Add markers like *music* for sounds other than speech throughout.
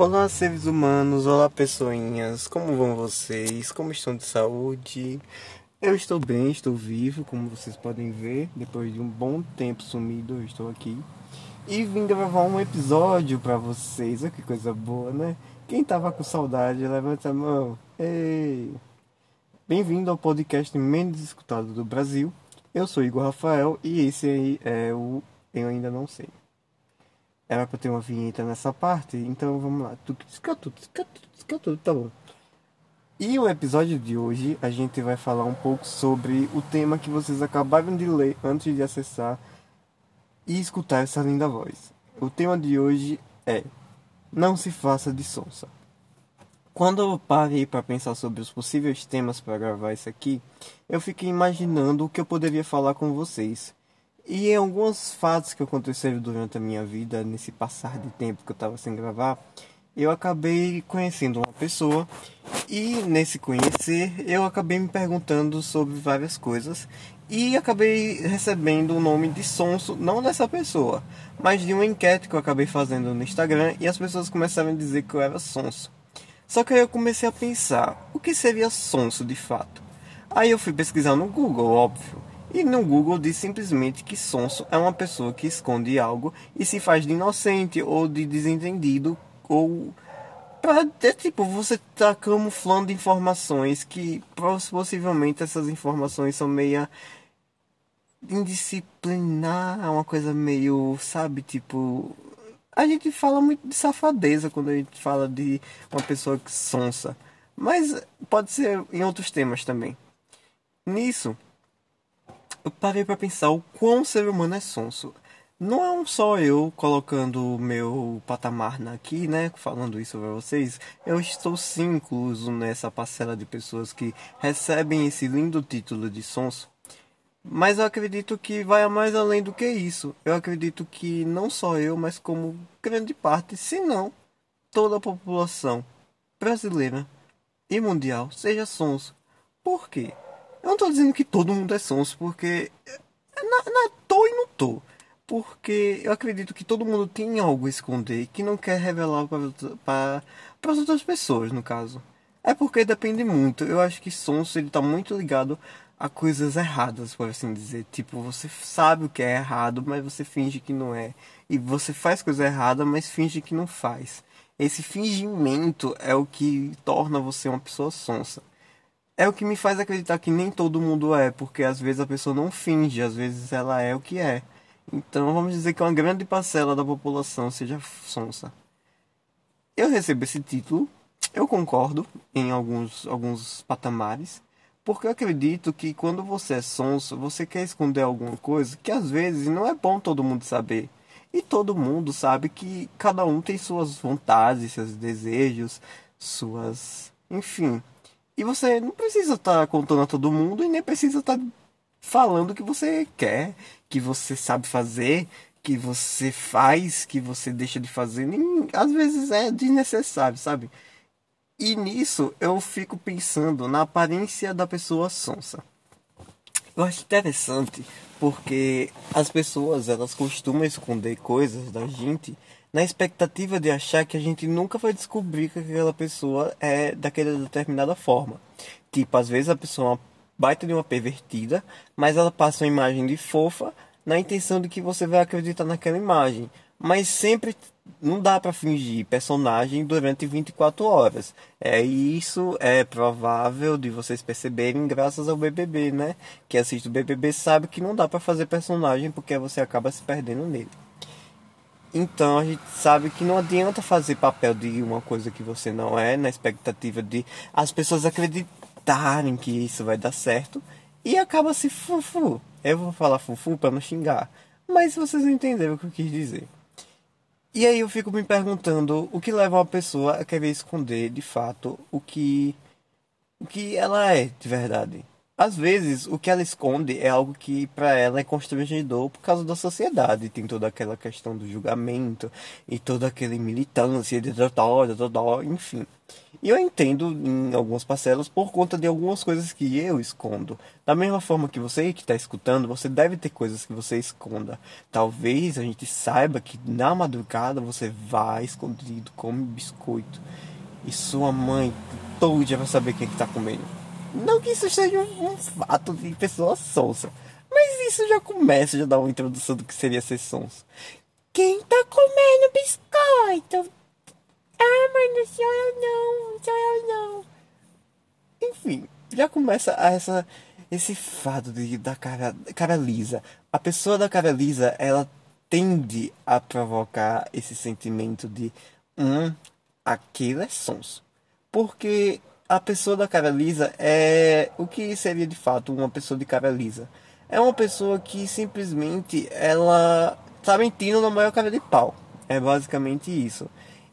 Olá, seres humanos, olá, pessoinhas, como vão vocês? Como estão de saúde? Eu estou bem, estou vivo, como vocês podem ver, depois de um bom tempo sumido, eu estou aqui. E vim gravar um episódio para vocês, olha que coisa boa, né? Quem tava com saudade, levanta a mão. Ei! Bem-vindo ao podcast menos escutado do Brasil. Eu sou Igor Rafael e esse aí é o Eu Ainda Não Sei. Era pra ter uma vinheta nessa parte, então vamos lá. Tá bom. E o episódio de hoje a gente vai falar um pouco sobre o tema que vocês acabaram de ler antes de acessar e escutar essa linda voz. O tema de hoje é Não se faça de sonsa. Quando eu parei para pensar sobre os possíveis temas para gravar isso aqui, eu fiquei imaginando o que eu poderia falar com vocês. E em alguns fatos que aconteceram durante a minha vida, nesse passar de tempo que eu estava sem gravar, eu acabei conhecendo uma pessoa e nesse conhecer eu acabei me perguntando sobre várias coisas e acabei recebendo o nome de Sonso, não dessa pessoa, mas de uma enquete que eu acabei fazendo no Instagram e as pessoas começaram a dizer que eu era Sonso. Só que aí eu comecei a pensar, o que seria Sonso de fato? Aí eu fui pesquisar no Google, óbvio. E no Google diz simplesmente que sonso é uma pessoa que esconde algo e se faz de inocente ou de desentendido ou para é, tipo você tá camuflando informações que possivelmente essas informações são meia indisciplinar, é uma coisa meio, sabe, tipo a gente fala muito de safadeza quando a gente fala de uma pessoa que sonsa, mas pode ser em outros temas também. Nisso, eu parei para pensar o quão ser humano é sonso. Não é um só eu colocando o meu patamar aqui, né? Falando isso para vocês. Eu estou sim incluso nessa parcela de pessoas que recebem esse lindo título de sonso. Mas eu acredito que vai mais além do que isso. Eu acredito que não só eu, mas como grande parte, se não toda a população brasileira e mundial seja sonso. Por quê? Eu não tô dizendo que todo mundo é sonso, porque. Não, não tô e não tô. Porque eu acredito que todo mundo tem algo a esconder que não quer revelar para as outras pessoas, no caso. É porque depende muito. Eu acho que sonso ele tá muito ligado a coisas erradas, por assim dizer. Tipo, você sabe o que é errado, mas você finge que não é. E você faz coisa errada, mas finge que não faz. Esse fingimento é o que torna você uma pessoa sonsa é o que me faz acreditar que nem todo mundo é, porque às vezes a pessoa não finge, às vezes ela é o que é. Então vamos dizer que uma grande parcela da população seja sonsa. Eu recebo esse título, eu concordo em alguns, alguns patamares, porque eu acredito que quando você é sonso, você quer esconder alguma coisa que às vezes não é bom todo mundo saber. E todo mundo sabe que cada um tem suas vontades, seus desejos, suas. Enfim, e você não precisa estar tá contando a todo mundo e nem precisa estar tá falando que você quer, que você sabe fazer, que você faz, que você deixa de fazer. Nem, às vezes é desnecessário, sabe? E nisso eu fico pensando na aparência da pessoa sonsa. Eu acho interessante porque as pessoas elas costumam esconder coisas da gente na expectativa de achar que a gente nunca vai descobrir que aquela pessoa é daquela determinada forma. Tipo, às vezes a pessoa é uma baita de uma pervertida, mas ela passa uma imagem de fofa na intenção de que você vai acreditar naquela imagem. Mas sempre não dá para fingir personagem durante 24 horas. É isso é provável de vocês perceberem graças ao BBB, né? Que assiste o BBB sabe que não dá para fazer personagem porque você acaba se perdendo nele. Então a gente sabe que não adianta fazer papel de uma coisa que você não é, na expectativa de as pessoas acreditarem que isso vai dar certo e acaba se fufu. Eu vou falar fufu para não xingar, mas vocês entenderam o que eu quis dizer. E aí eu fico me perguntando o que leva uma pessoa a querer esconder de fato o que o que ela é de verdade. Às vezes, o que ela esconde é algo que para ela é constrangedor por causa da sociedade. Tem toda aquela questão do julgamento e toda aquela militância de dodó, dodó, enfim. E eu entendo em algumas parcelas por conta de algumas coisas que eu escondo. Da mesma forma que você que está escutando, você deve ter coisas que você esconda. Talvez a gente saiba que na madrugada você vai escondido, come biscoito. E sua mãe todo dia vai saber quem é está comendo. Não que isso seja um, um fato de pessoa sonsa. Mas isso já começa, já dá uma introdução do que seria ser sonso. Quem tá comendo biscoito? Ah, mas não sou eu não, sou eu não. Enfim, já começa a essa, esse fato de, da cara, cara lisa. A pessoa da cara lisa, ela tende a provocar esse sentimento de hum, aquilo é sonso. Porque a pessoa da cara lisa é o que seria de fato uma pessoa de cara lisa. É uma pessoa que simplesmente ela tá mentindo na maior cara de pau. É basicamente isso.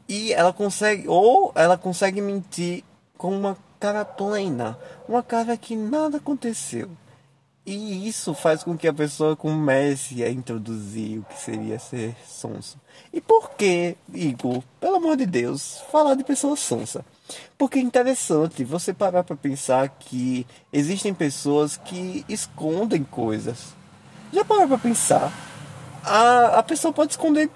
E ela consegue, ou ela consegue mentir com uma cara plena, uma cara que nada aconteceu. E isso faz com que a pessoa comece a introduzir o que seria ser sonso. E por que, Igor, pelo amor de Deus, falar de pessoa sonsa? Porque é interessante você parar para pensar que existem pessoas que escondem coisas. Já parou para pensar? A, a pessoa pode esconder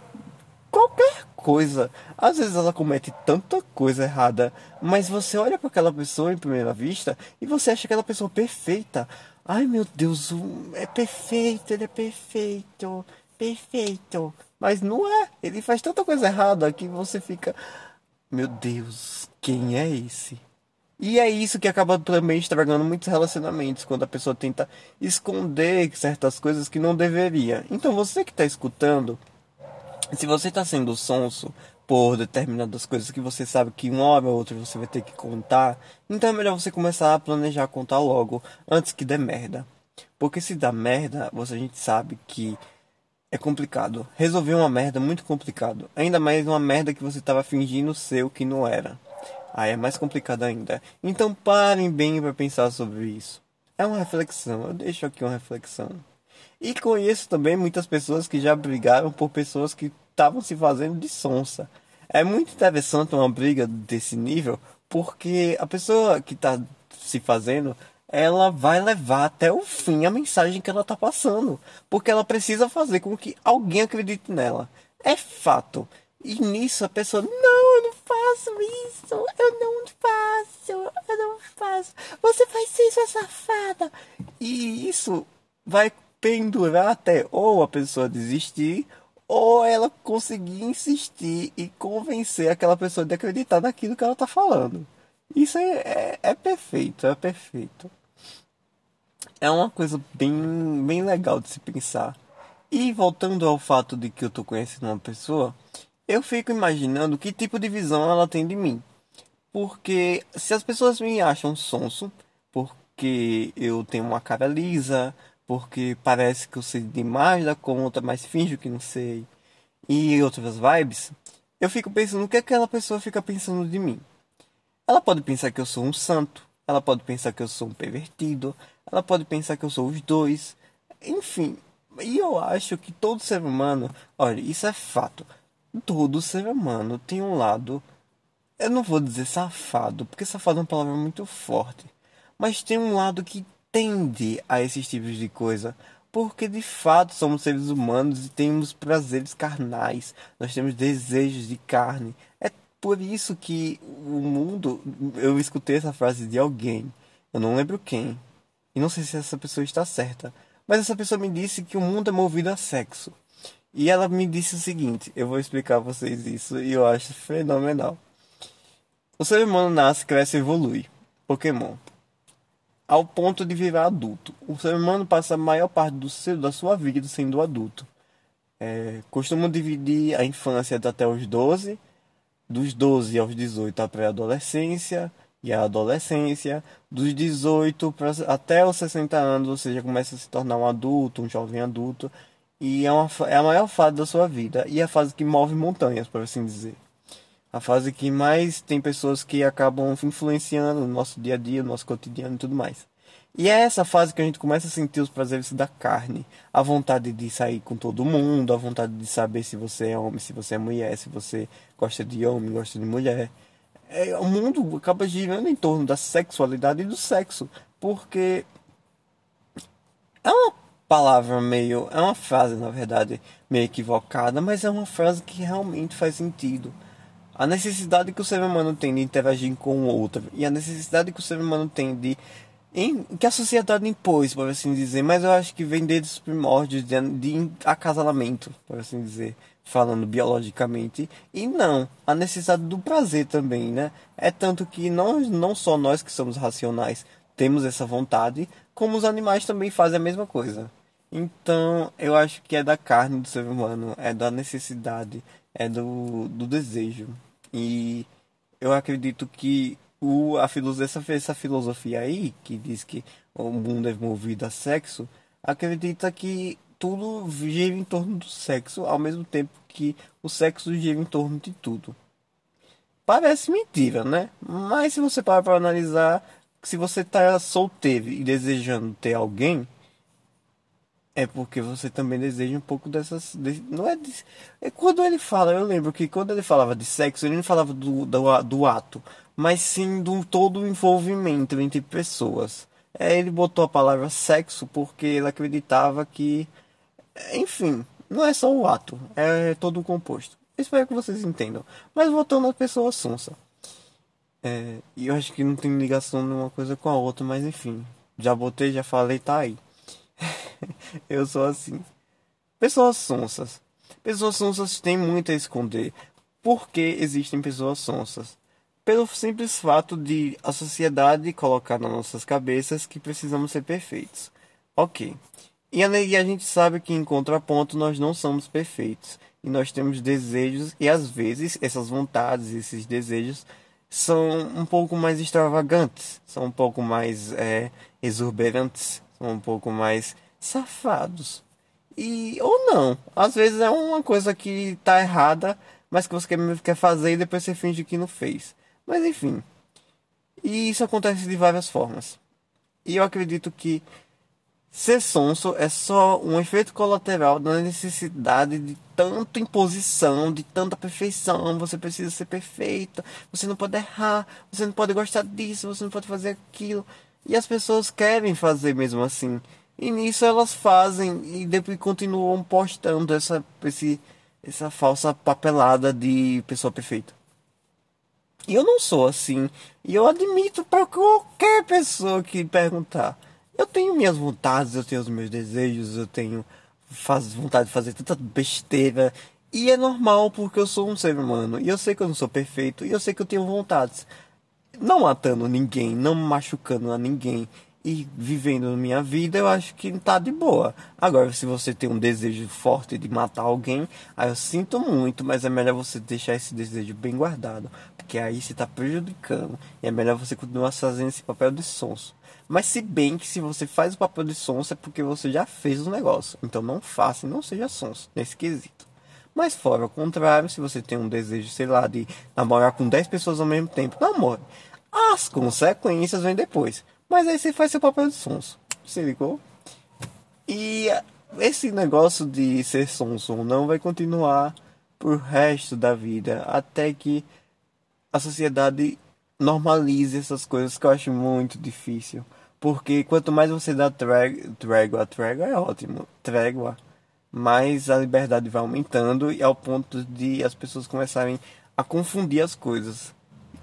qualquer coisa. Às vezes ela comete tanta coisa errada, mas você olha para aquela pessoa em primeira vista e você acha aquela pessoa perfeita. Ai meu Deus, é perfeito, ele é perfeito, perfeito. Mas não é, ele faz tanta coisa errada que você fica, meu Deus, quem é esse? E é isso que acaba também estragando muitos relacionamentos, quando a pessoa tenta esconder certas coisas que não deveria. Então você que está escutando, se você está sendo sonso por determinadas coisas que você sabe que uma hora ou outra você vai ter que contar, então é melhor você começar a planejar contar logo antes que dê merda. Porque se dá merda, você, a gente sabe que é complicado. Resolver uma merda é muito complicado. Ainda mais uma merda que você estava fingindo ser o que não era. Aí é mais complicado ainda. Então parem bem para pensar sobre isso. É uma reflexão, eu deixo aqui uma reflexão. E conheço também muitas pessoas que já brigaram por pessoas que estavam se fazendo de sonsa. É muito interessante uma briga desse nível, porque a pessoa que está se fazendo, ela vai levar até o fim a mensagem que ela está passando, porque ela precisa fazer com que alguém acredite nela. É fato. E nisso a pessoa, não, eu não faço isso, eu não faço, eu não faço. Você faz isso, safada. E isso vai pendurar até ou a pessoa desistir ou ela conseguir insistir e convencer aquela pessoa de acreditar naquilo que ela está falando. Isso é, é, é, perfeito, é perfeito. É uma coisa bem, bem legal de se pensar. E voltando ao fato de que eu estou conhecendo uma pessoa, eu fico imaginando que tipo de visão ela tem de mim. Porque se as pessoas me acham sonso, porque eu tenho uma cara lisa, porque parece que eu sei demais da conta, mas finjo que não sei, e outras vibes, eu fico pensando o que aquela pessoa fica pensando de mim. Ela pode pensar que eu sou um santo, ela pode pensar que eu sou um pervertido, ela pode pensar que eu sou os dois, enfim. E eu acho que todo ser humano, olha, isso é fato. Todo ser humano tem um lado, eu não vou dizer safado, porque safado é uma palavra muito forte, mas tem um lado que tende a esses tipos de coisa. Porque de fato somos seres humanos e temos prazeres carnais, nós temos desejos de carne. É por isso que o mundo. Eu escutei essa frase de alguém, eu não lembro quem, e não sei se essa pessoa está certa, mas essa pessoa me disse que o mundo é movido a sexo. E ela me disse o seguinte: eu vou explicar a vocês isso e eu acho fenomenal. O ser humano nasce, cresce e evolui. Pokémon ao ponto de virar adulto. O ser humano passa a maior parte do seu, da sua vida sendo adulto. É, costumam dividir a infância até os 12, dos 12 aos 18 a pré-adolescência e a adolescência, dos 18 pra, até os 60 anos, ou seja, começa a se tornar um adulto, um jovem adulto, e é, uma, é a maior fase da sua vida, e é a fase que move montanhas, por assim dizer. A fase que mais tem pessoas que acabam influenciando no nosso dia a dia, no nosso cotidiano e tudo mais. E é essa fase que a gente começa a sentir os prazeres da carne, a vontade de sair com todo mundo, a vontade de saber se você é homem, se você é mulher, se você gosta de homem, gosta de mulher. é, o mundo acaba girando em torno da sexualidade e do sexo. Porque é uma palavra meio. É uma frase, na verdade, meio equivocada, mas é uma frase que realmente faz sentido. A necessidade que o ser humano tem de interagir com o outro e a necessidade que o ser humano tem de. Em, que a sociedade impôs, por assim dizer, mas eu acho que vem desde os primórdios de, de acasalamento, por assim dizer falando biologicamente, e não a necessidade do prazer também, né? É tanto que nós, não só nós que somos racionais temos essa vontade, como os animais também fazem a mesma coisa. Então, eu acho que é da carne do ser humano, é da necessidade, é do, do desejo. E eu acredito que o, a essa, essa filosofia aí, que diz que o mundo é movido a sexo, acredita que tudo gira em torno do sexo, ao mesmo tempo que o sexo gira em torno de tudo. Parece mentira, né? Mas se você parar para analisar, se você está solteiro e desejando ter alguém, é porque você também deseja um pouco dessas. não é, de, é quando ele fala, eu lembro que quando ele falava de sexo, ele não falava do, do, do ato, mas sim do todo o envolvimento entre pessoas. É, ele botou a palavra sexo porque ele acreditava que enfim, não é só o ato, é todo o composto. Espero que vocês entendam. Mas voltando à pessoa sonsa. É, eu acho que não tem ligação de uma coisa com a outra, mas enfim. Já botei, já falei, tá aí. *laughs* eu sou assim. Pessoas sonsas. Pessoas sonsas têm muito a esconder. Por que existem pessoas sonsas? Pelo simples fato de a sociedade colocar nas nossas cabeças que precisamos ser perfeitos. Ok. E a gente sabe que em contraponto nós não somos perfeitos. E nós temos desejos e às vezes essas vontades, esses desejos são um pouco mais extravagantes, são um pouco mais é, exuberantes, são um pouco mais safados. E ou não, às vezes é uma coisa que está errada, mas que você quer fazer e depois você finge que não fez. Mas enfim. E isso acontece de várias formas. E eu acredito que Ser sonso é só um efeito colateral da necessidade de tanta imposição, de tanta perfeição. Você precisa ser perfeita, você não pode errar, você não pode gostar disso, você não pode fazer aquilo. E as pessoas querem fazer mesmo assim. E nisso elas fazem e depois continuam postando essa, esse, essa falsa papelada de pessoa perfeita. E eu não sou assim. E eu admito para qualquer pessoa que perguntar. Eu tenho minhas vontades, eu tenho os meus desejos, eu tenho faz, vontade de fazer tanta besteira. E é normal porque eu sou um ser humano. E eu sei que eu não sou perfeito. E eu sei que eu tenho vontades. Não matando ninguém, não machucando a ninguém. E vivendo minha vida, eu acho que tá de boa. Agora, se você tem um desejo forte de matar alguém, aí eu sinto muito, mas é melhor você deixar esse desejo bem guardado. Porque aí você tá prejudicando. E é melhor você continuar fazendo esse papel de sonso. Mas se bem que se você faz o papel de sonso é porque você já fez o negócio. Então não faça e não seja sonso nesse quesito. Mas fora ao contrário, se você tem um desejo, sei lá, de namorar com 10 pessoas ao mesmo tempo, namore. As consequências vêm depois. Mas aí você faz seu papel de sonso. Se ligou? E esse negócio de ser sonso ou não vai continuar pro resto da vida. Até que a sociedade normalize essas coisas que eu acho muito difícil. Porque quanto mais você dá trégua, trégua é ótimo, trégua, mais a liberdade vai aumentando e ao ponto de as pessoas começarem a confundir as coisas.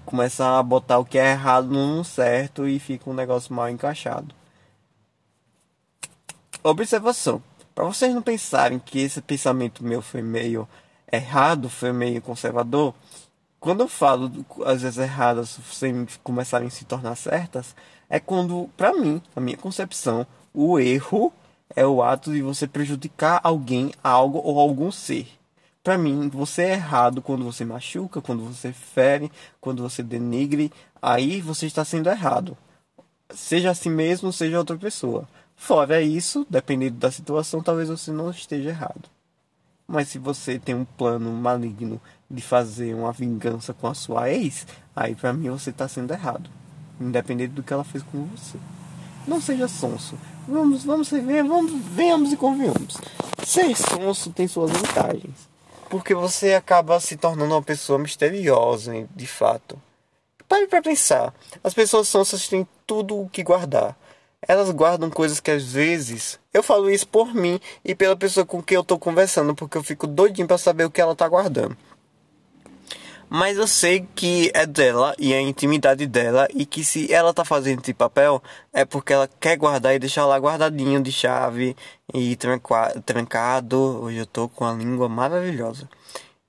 Começar a botar o que é errado no certo e fica um negócio mal encaixado. Observação. Para vocês não pensarem que esse pensamento meu foi meio errado, foi meio conservador, quando eu falo às vezes erradas sem começarem a se tornar certas, é quando, para mim, a minha concepção, o erro é o ato de você prejudicar alguém, algo ou algum ser. Para mim, você é errado quando você machuca, quando você fere, quando você denigre, aí você está sendo errado. Seja a si mesmo, seja outra pessoa. Fora isso, dependendo da situação, talvez você não esteja errado. Mas se você tem um plano maligno de fazer uma vingança com a sua ex, aí para mim você está sendo errado independente do que ela fez com você. Não seja sonso. Vamos, vamos ver, vamos, venhamos e convenhamos. Ser sonso tem suas vantagens. Porque você acaba se tornando uma pessoa misteriosa, de fato. pare para pensar. As pessoas sonsas têm tudo o que guardar. Elas guardam coisas que às vezes. Eu falo isso por mim e pela pessoa com quem eu tô conversando, porque eu fico doidinho para saber o que ela tá guardando. Mas eu sei que é dela e é a intimidade dela e que se ela tá fazendo esse papel é porque ela quer guardar e deixar lá guardadinho de chave e trancado. Hoje eu tô com a língua maravilhosa.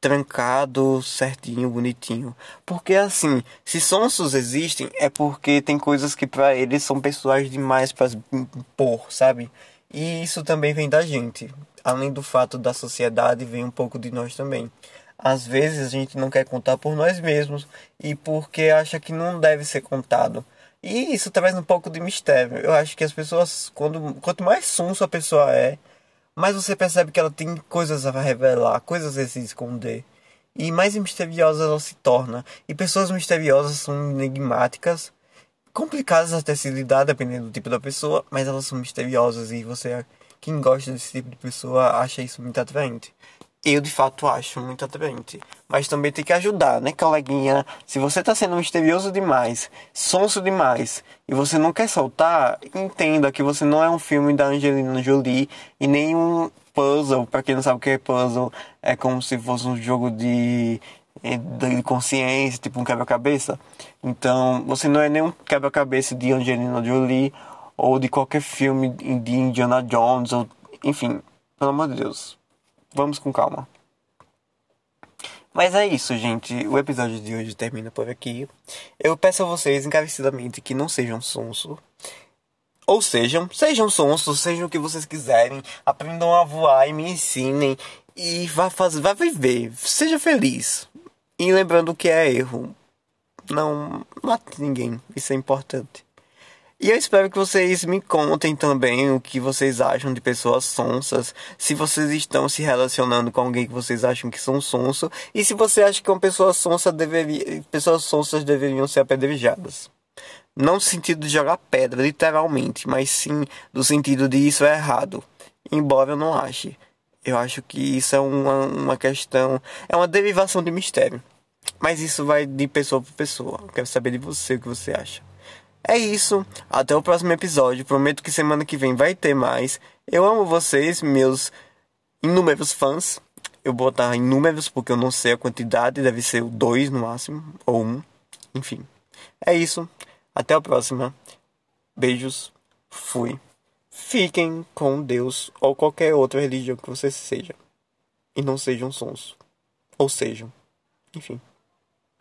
Trancado, certinho, bonitinho. Porque assim, se sonsos existem é porque tem coisas que para eles são pessoais demais para impor, sabe? E isso também vem da gente. Além do fato da sociedade, vem um pouco de nós também às vezes a gente não quer contar por nós mesmos e porque acha que não deve ser contado. E isso traz um pouco de mistério. Eu acho que as pessoas, quando, quanto mais sonso a pessoa é, mais você percebe que ela tem coisas a revelar, coisas a se esconder. E mais misteriosa ela se torna. E pessoas misteriosas são enigmáticas, complicadas até se lidar, dependendo do tipo da pessoa, mas elas são misteriosas e você, quem gosta desse tipo de pessoa, acha isso muito atraente eu de fato acho muito atraente. Mas também tem que ajudar, né, coleguinha? Se você tá sendo misterioso demais, sonso demais, e você não quer soltar, entenda que você não é um filme da Angelina Jolie e nem um puzzle. Pra quem não sabe o que é puzzle, é como se fosse um jogo de, de consciência, tipo um quebra-cabeça. Então, você não é nenhum quebra-cabeça de Angelina Jolie ou de qualquer filme de Indiana Jones, ou enfim, pelo amor de Deus vamos com calma. Mas é isso, gente. O episódio de hoje termina por aqui. Eu peço a vocês encarecidamente que não sejam sonso. Ou sejam, sejam sonsos, sejam o que vocês quiserem. Aprendam a voar e me ensinem. E vá fazer, vá viver. Seja feliz. E lembrando que é erro. Não mate ninguém. Isso é importante. E eu espero que vocês me contem também o que vocês acham de pessoas sonsas, se vocês estão se relacionando com alguém que vocês acham que são sonso, e se você acha que uma pessoa sonsa deveria, pessoas sonsas deveriam ser apedrejadas. Não no sentido de jogar pedra, literalmente, mas sim no sentido de isso é errado. Embora eu não ache. Eu acho que isso é uma, uma questão, é uma derivação de mistério. Mas isso vai de pessoa para pessoa. Eu quero saber de você o que você acha. É isso. Até o próximo episódio. Prometo que semana que vem vai ter mais. Eu amo vocês, meus inúmeros fãs. Eu vou botar inúmeros porque eu não sei a quantidade. Deve ser dois no máximo. Ou um. Enfim. É isso. Até a próxima. Beijos. Fui. Fiquem com Deus ou qualquer outra religião que você seja. E não sejam sons. Ou sejam. Enfim.